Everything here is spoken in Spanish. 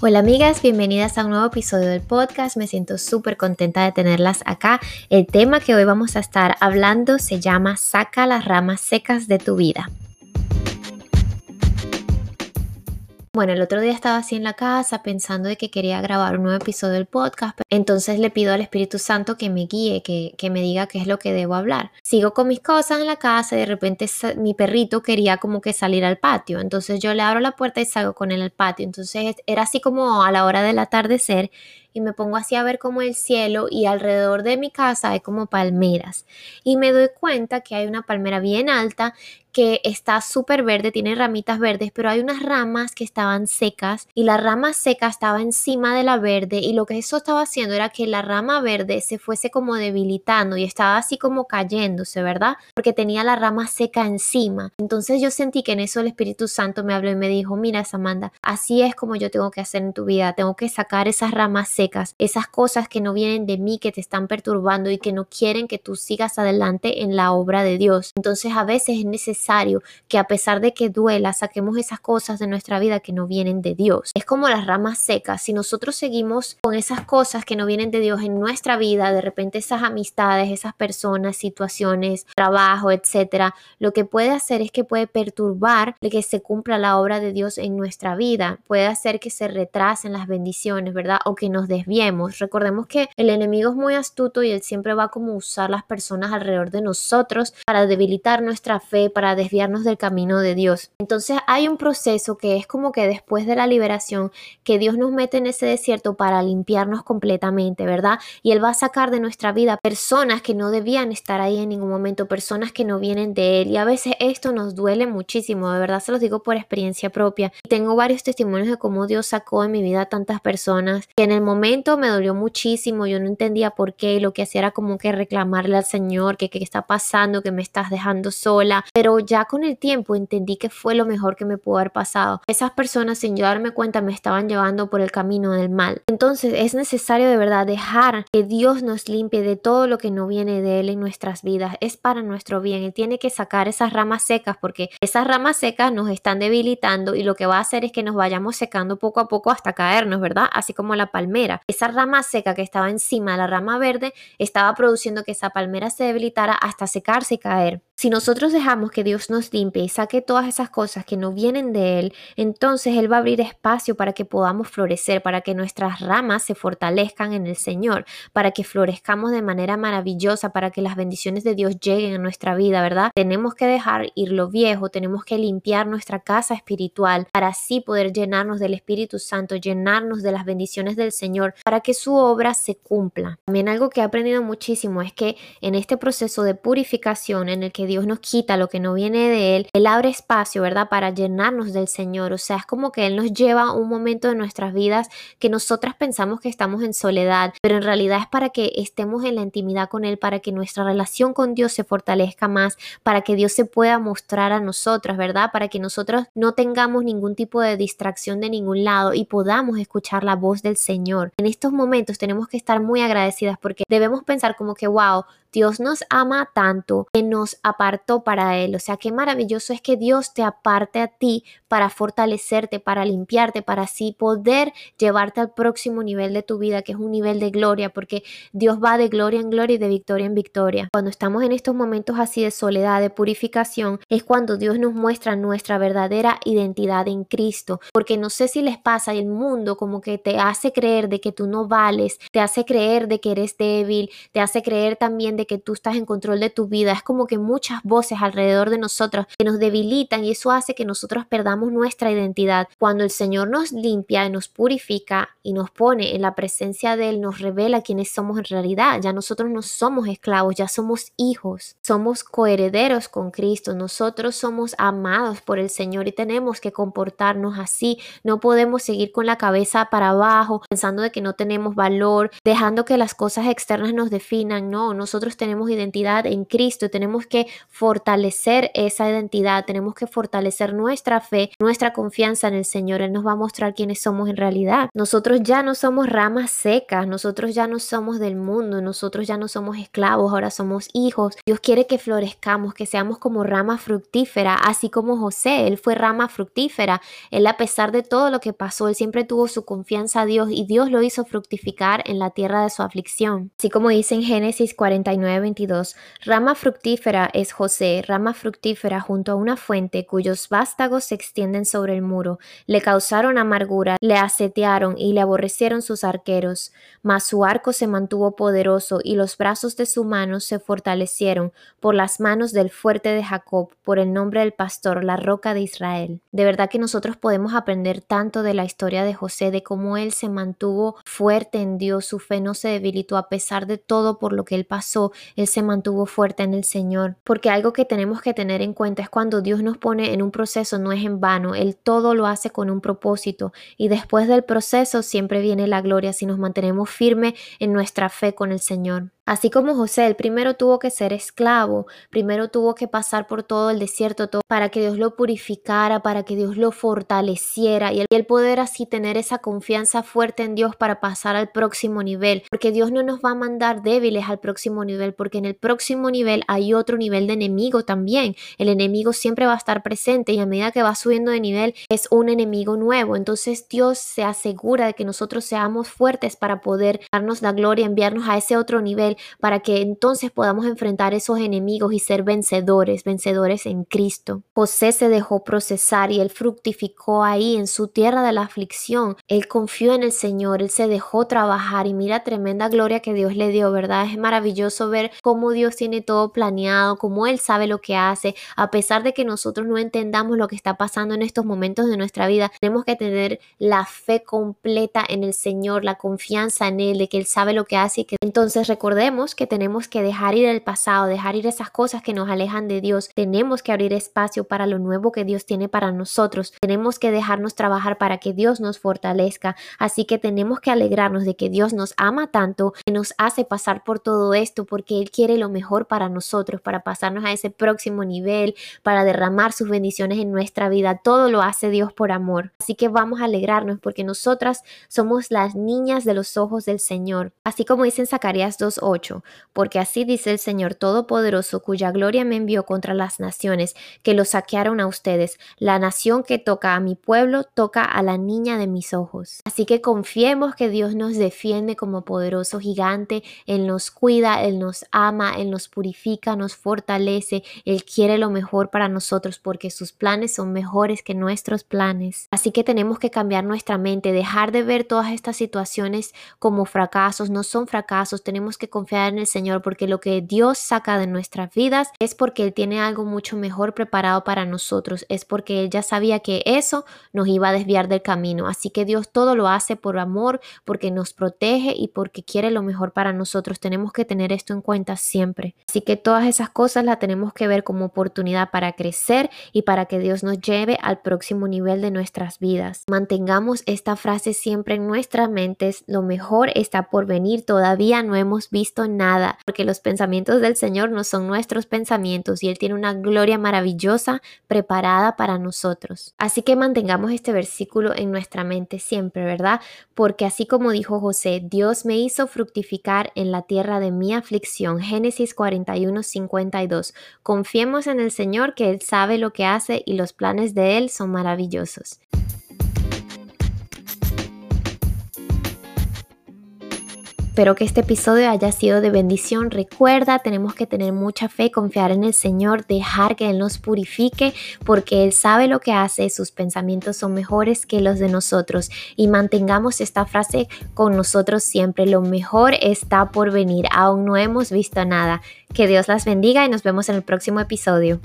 Hola amigas, bienvenidas a un nuevo episodio del podcast. Me siento súper contenta de tenerlas acá. El tema que hoy vamos a estar hablando se llama Saca las ramas secas de tu vida. Bueno, el otro día estaba así en la casa pensando de que quería grabar un nuevo episodio del podcast, entonces le pido al Espíritu Santo que me guíe, que, que me diga qué es lo que debo hablar. Sigo con mis cosas en la casa y de repente mi perrito quería como que salir al patio, entonces yo le abro la puerta y salgo con él al patio, entonces era así como a la hora del atardecer y me pongo así a ver como el cielo y alrededor de mi casa hay como palmeras y me doy cuenta que hay una palmera bien alta que está súper verde, tiene ramitas verdes, pero hay unas ramas que estaban secas y la rama seca estaba encima de la verde y lo que eso estaba haciendo era que la rama verde se fuese como debilitando y estaba así como cayéndose, ¿verdad? Porque tenía la rama seca encima. Entonces yo sentí que en eso el Espíritu Santo me habló y me dijo, mira Samantha, así es como yo tengo que hacer en tu vida, tengo que sacar esas ramas secas esas cosas que no vienen de mí, que te están perturbando y que no quieren que tú sigas adelante en la obra de Dios. Entonces a veces es necesario que a pesar de que duela, saquemos esas cosas de nuestra vida que no vienen de Dios. Es como las ramas secas. Si nosotros seguimos con esas cosas que no vienen de Dios en nuestra vida, de repente esas amistades, esas personas, situaciones, trabajo, etcétera, lo que puede hacer es que puede perturbar que se cumpla la obra de Dios en nuestra vida. Puede hacer que se retrasen las bendiciones, ¿verdad? O que nos desviemos. Recordemos que el enemigo es muy astuto y él siempre va como usar las personas alrededor de nosotros para debilitar nuestra fe, para desviarnos del camino de Dios. Entonces hay un proceso que es como que después de la liberación, que Dios nos mete en ese desierto para limpiarnos completamente, ¿verdad? Y Él va a sacar de nuestra vida personas que no debían estar ahí en ningún momento, personas que no vienen de Él. Y a veces esto nos duele muchísimo, de verdad se los digo por experiencia propia. Tengo varios testimonios de cómo Dios sacó en mi vida a tantas personas que en el momento me dolió muchísimo, yo no entendía por qué, lo que hacía era como que reclamarle al Señor que qué está pasando, que me estás dejando sola, pero ya con el tiempo entendí que fue lo mejor que me pudo haber pasado. Esas personas sin yo darme cuenta me estaban llevando por el camino del mal. Entonces es necesario de verdad dejar que Dios nos limpie de todo lo que no viene de Él en nuestras vidas. Es para nuestro bien. Él tiene que sacar esas ramas secas porque esas ramas secas nos están debilitando y lo que va a hacer es que nos vayamos secando poco a poco hasta caernos, ¿verdad? Así como la palmera. Esa rama seca que estaba encima de la rama verde estaba produciendo que esa palmera se debilitara hasta secarse y caer. Si nosotros dejamos que Dios nos limpie y saque todas esas cosas que no vienen de Él, entonces Él va a abrir espacio para que podamos florecer, para que nuestras ramas se fortalezcan en el Señor, para que florezcamos de manera maravillosa, para que las bendiciones de Dios lleguen a nuestra vida, ¿verdad? Tenemos que dejar ir lo viejo, tenemos que limpiar nuestra casa espiritual para así poder llenarnos del Espíritu Santo, llenarnos de las bendiciones del Señor, para que su obra se cumpla. También algo que he aprendido muchísimo es que en este proceso de purificación en el que Dios nos quita lo que no viene de Él, Él abre espacio, ¿verdad? Para llenarnos del Señor. O sea, es como que Él nos lleva un momento de nuestras vidas que nosotras pensamos que estamos en soledad, pero en realidad es para que estemos en la intimidad con Él, para que nuestra relación con Dios se fortalezca más, para que Dios se pueda mostrar a nosotras, ¿verdad? Para que nosotros no tengamos ningún tipo de distracción de ningún lado y podamos escuchar la voz del Señor. En estos momentos tenemos que estar muy agradecidas porque debemos pensar como que, wow, Dios nos ama tanto que nos apartó para Él. O sea, qué maravilloso es que Dios te aparte a ti para fortalecerte, para limpiarte, para así poder llevarte al próximo nivel de tu vida, que es un nivel de gloria, porque Dios va de gloria en gloria y de victoria en victoria. Cuando estamos en estos momentos así de soledad, de purificación, es cuando Dios nos muestra nuestra verdadera identidad en Cristo. Porque no sé si les pasa, el mundo como que te hace creer de que tú no vales, te hace creer de que eres débil, te hace creer también de que tú estás en control de tu vida. Es como que muchas voces alrededor de nosotros que nos debilitan y eso hace que nosotros perdamos nuestra identidad. Cuando el Señor nos limpia y nos purifica y nos pone en la presencia de Él, nos revela quiénes somos en realidad. Ya nosotros no somos esclavos, ya somos hijos, somos coherederos con Cristo. Nosotros somos amados por el Señor y tenemos que comportarnos así. No podemos seguir con la cabeza para abajo pensando de que no tenemos valor, dejando que las cosas externas nos definan. No, nosotros tenemos identidad en Cristo, tenemos que fortalecer esa identidad, tenemos que fortalecer nuestra fe, nuestra confianza en el Señor. Él nos va a mostrar quiénes somos en realidad. Nosotros ya no somos ramas secas, nosotros ya no somos del mundo, nosotros ya no somos esclavos, ahora somos hijos. Dios quiere que florezcamos, que seamos como rama fructífera, así como José, él fue rama fructífera. Él a pesar de todo lo que pasó, él siempre tuvo su confianza a Dios y Dios lo hizo fructificar en la tierra de su aflicción. Así como dice en Génesis 49, 22, rama fructífera es José, rama fructífera junto a una fuente cuyos vástagos se extienden sobre el muro. Le causaron amargura, le asetearon y le aborrecieron sus arqueros. Mas su arco se mantuvo poderoso y los brazos de su mano se fortalecieron por las manos del fuerte de Jacob, por el nombre del pastor, la roca de Israel. De verdad que nosotros podemos aprender tanto de la historia de José, de cómo él se mantuvo fuerte en Dios, su fe no se debilitó a pesar de todo por lo que él pasó, él se mantuvo fuerte en el Señor. Porque algo que tenemos que tener en cuenta es cuando Dios nos pone en un proceso, no es en vano, Él todo lo hace con un propósito y después del proceso siempre viene la gloria si nos mantenemos firmes en nuestra fe con el Señor. Así como José, el primero tuvo que ser esclavo, primero tuvo que pasar por todo el desierto todo, para que Dios lo purificara, para que Dios lo fortaleciera y el poder así tener esa confianza fuerte en Dios para pasar al próximo nivel, porque Dios no nos va a mandar débiles al próximo nivel, porque en el próximo nivel hay otro nivel de enemigo también. El enemigo siempre va a estar presente y a medida que va subiendo de nivel es un enemigo nuevo. Entonces Dios se asegura de que nosotros seamos fuertes para poder darnos la gloria, enviarnos a ese otro nivel para que entonces podamos enfrentar esos enemigos y ser vencedores, vencedores en Cristo. José se dejó procesar y él fructificó ahí en su tierra de la aflicción. Él confió en el Señor, él se dejó trabajar y mira tremenda gloria que Dios le dio, ¿verdad? Es maravilloso ver cómo Dios tiene todo planeado, cómo Él sabe lo que hace, a pesar de que nosotros no entendamos lo que está pasando en estos momentos de nuestra vida, tenemos que tener la fe completa en el Señor, la confianza en Él, de que Él sabe lo que hace y que entonces recordemos que tenemos que dejar ir el pasado, dejar ir esas cosas que nos alejan de Dios. Tenemos que abrir espacio para lo nuevo que Dios tiene para nosotros. Tenemos que dejarnos trabajar para que Dios nos fortalezca. Así que tenemos que alegrarnos de que Dios nos ama tanto, que nos hace pasar por todo esto, porque Él quiere lo mejor para nosotros, para pasarnos a ese próximo nivel, para derramar sus bendiciones en nuestra vida. Todo lo hace Dios por amor. Así que vamos a alegrarnos porque nosotras somos las niñas de los ojos del Señor. Así como dice en Zacarías 2.8 porque así dice el Señor Todopoderoso, cuya gloria me envió contra las naciones que lo saquearon a ustedes. La nación que toca a mi pueblo toca a la niña de mis ojos. Así que confiemos que Dios nos defiende como poderoso gigante, Él nos cuida, Él nos ama, Él nos purifica, nos fortalece, Él quiere lo mejor para nosotros porque sus planes son mejores que nuestros planes. Así que tenemos que cambiar nuestra mente, dejar de ver todas estas situaciones como fracasos, no son fracasos, tenemos que confiar en el Señor porque lo que Dios saca de nuestras vidas es porque Él tiene algo mucho mejor preparado para nosotros, es porque Él ya sabía que eso nos iba a desviar del camino. Así que Dios todo lo hace por amor, porque nos protege y porque quiere lo mejor para nosotros. Tenemos que tener esto en cuenta siempre. Así que todas esas cosas las tenemos que ver como oportunidad para crecer y para que Dios nos lleve al próximo nivel de nuestras vidas. Mantengamos esta frase siempre en nuestras mentes. Lo mejor está por venir. Todavía no hemos nada, porque los pensamientos del Señor no son nuestros pensamientos y Él tiene una gloria maravillosa preparada para nosotros. Así que mantengamos este versículo en nuestra mente siempre, ¿verdad? Porque así como dijo José, Dios me hizo fructificar en la tierra de mi aflicción. Génesis 41, 52. Confiemos en el Señor que Él sabe lo que hace y los planes de Él son maravillosos. Espero que este episodio haya sido de bendición. Recuerda, tenemos que tener mucha fe, confiar en el Señor, dejar que Él nos purifique, porque Él sabe lo que hace, sus pensamientos son mejores que los de nosotros. Y mantengamos esta frase con nosotros siempre, lo mejor está por venir, aún no hemos visto nada. Que Dios las bendiga y nos vemos en el próximo episodio.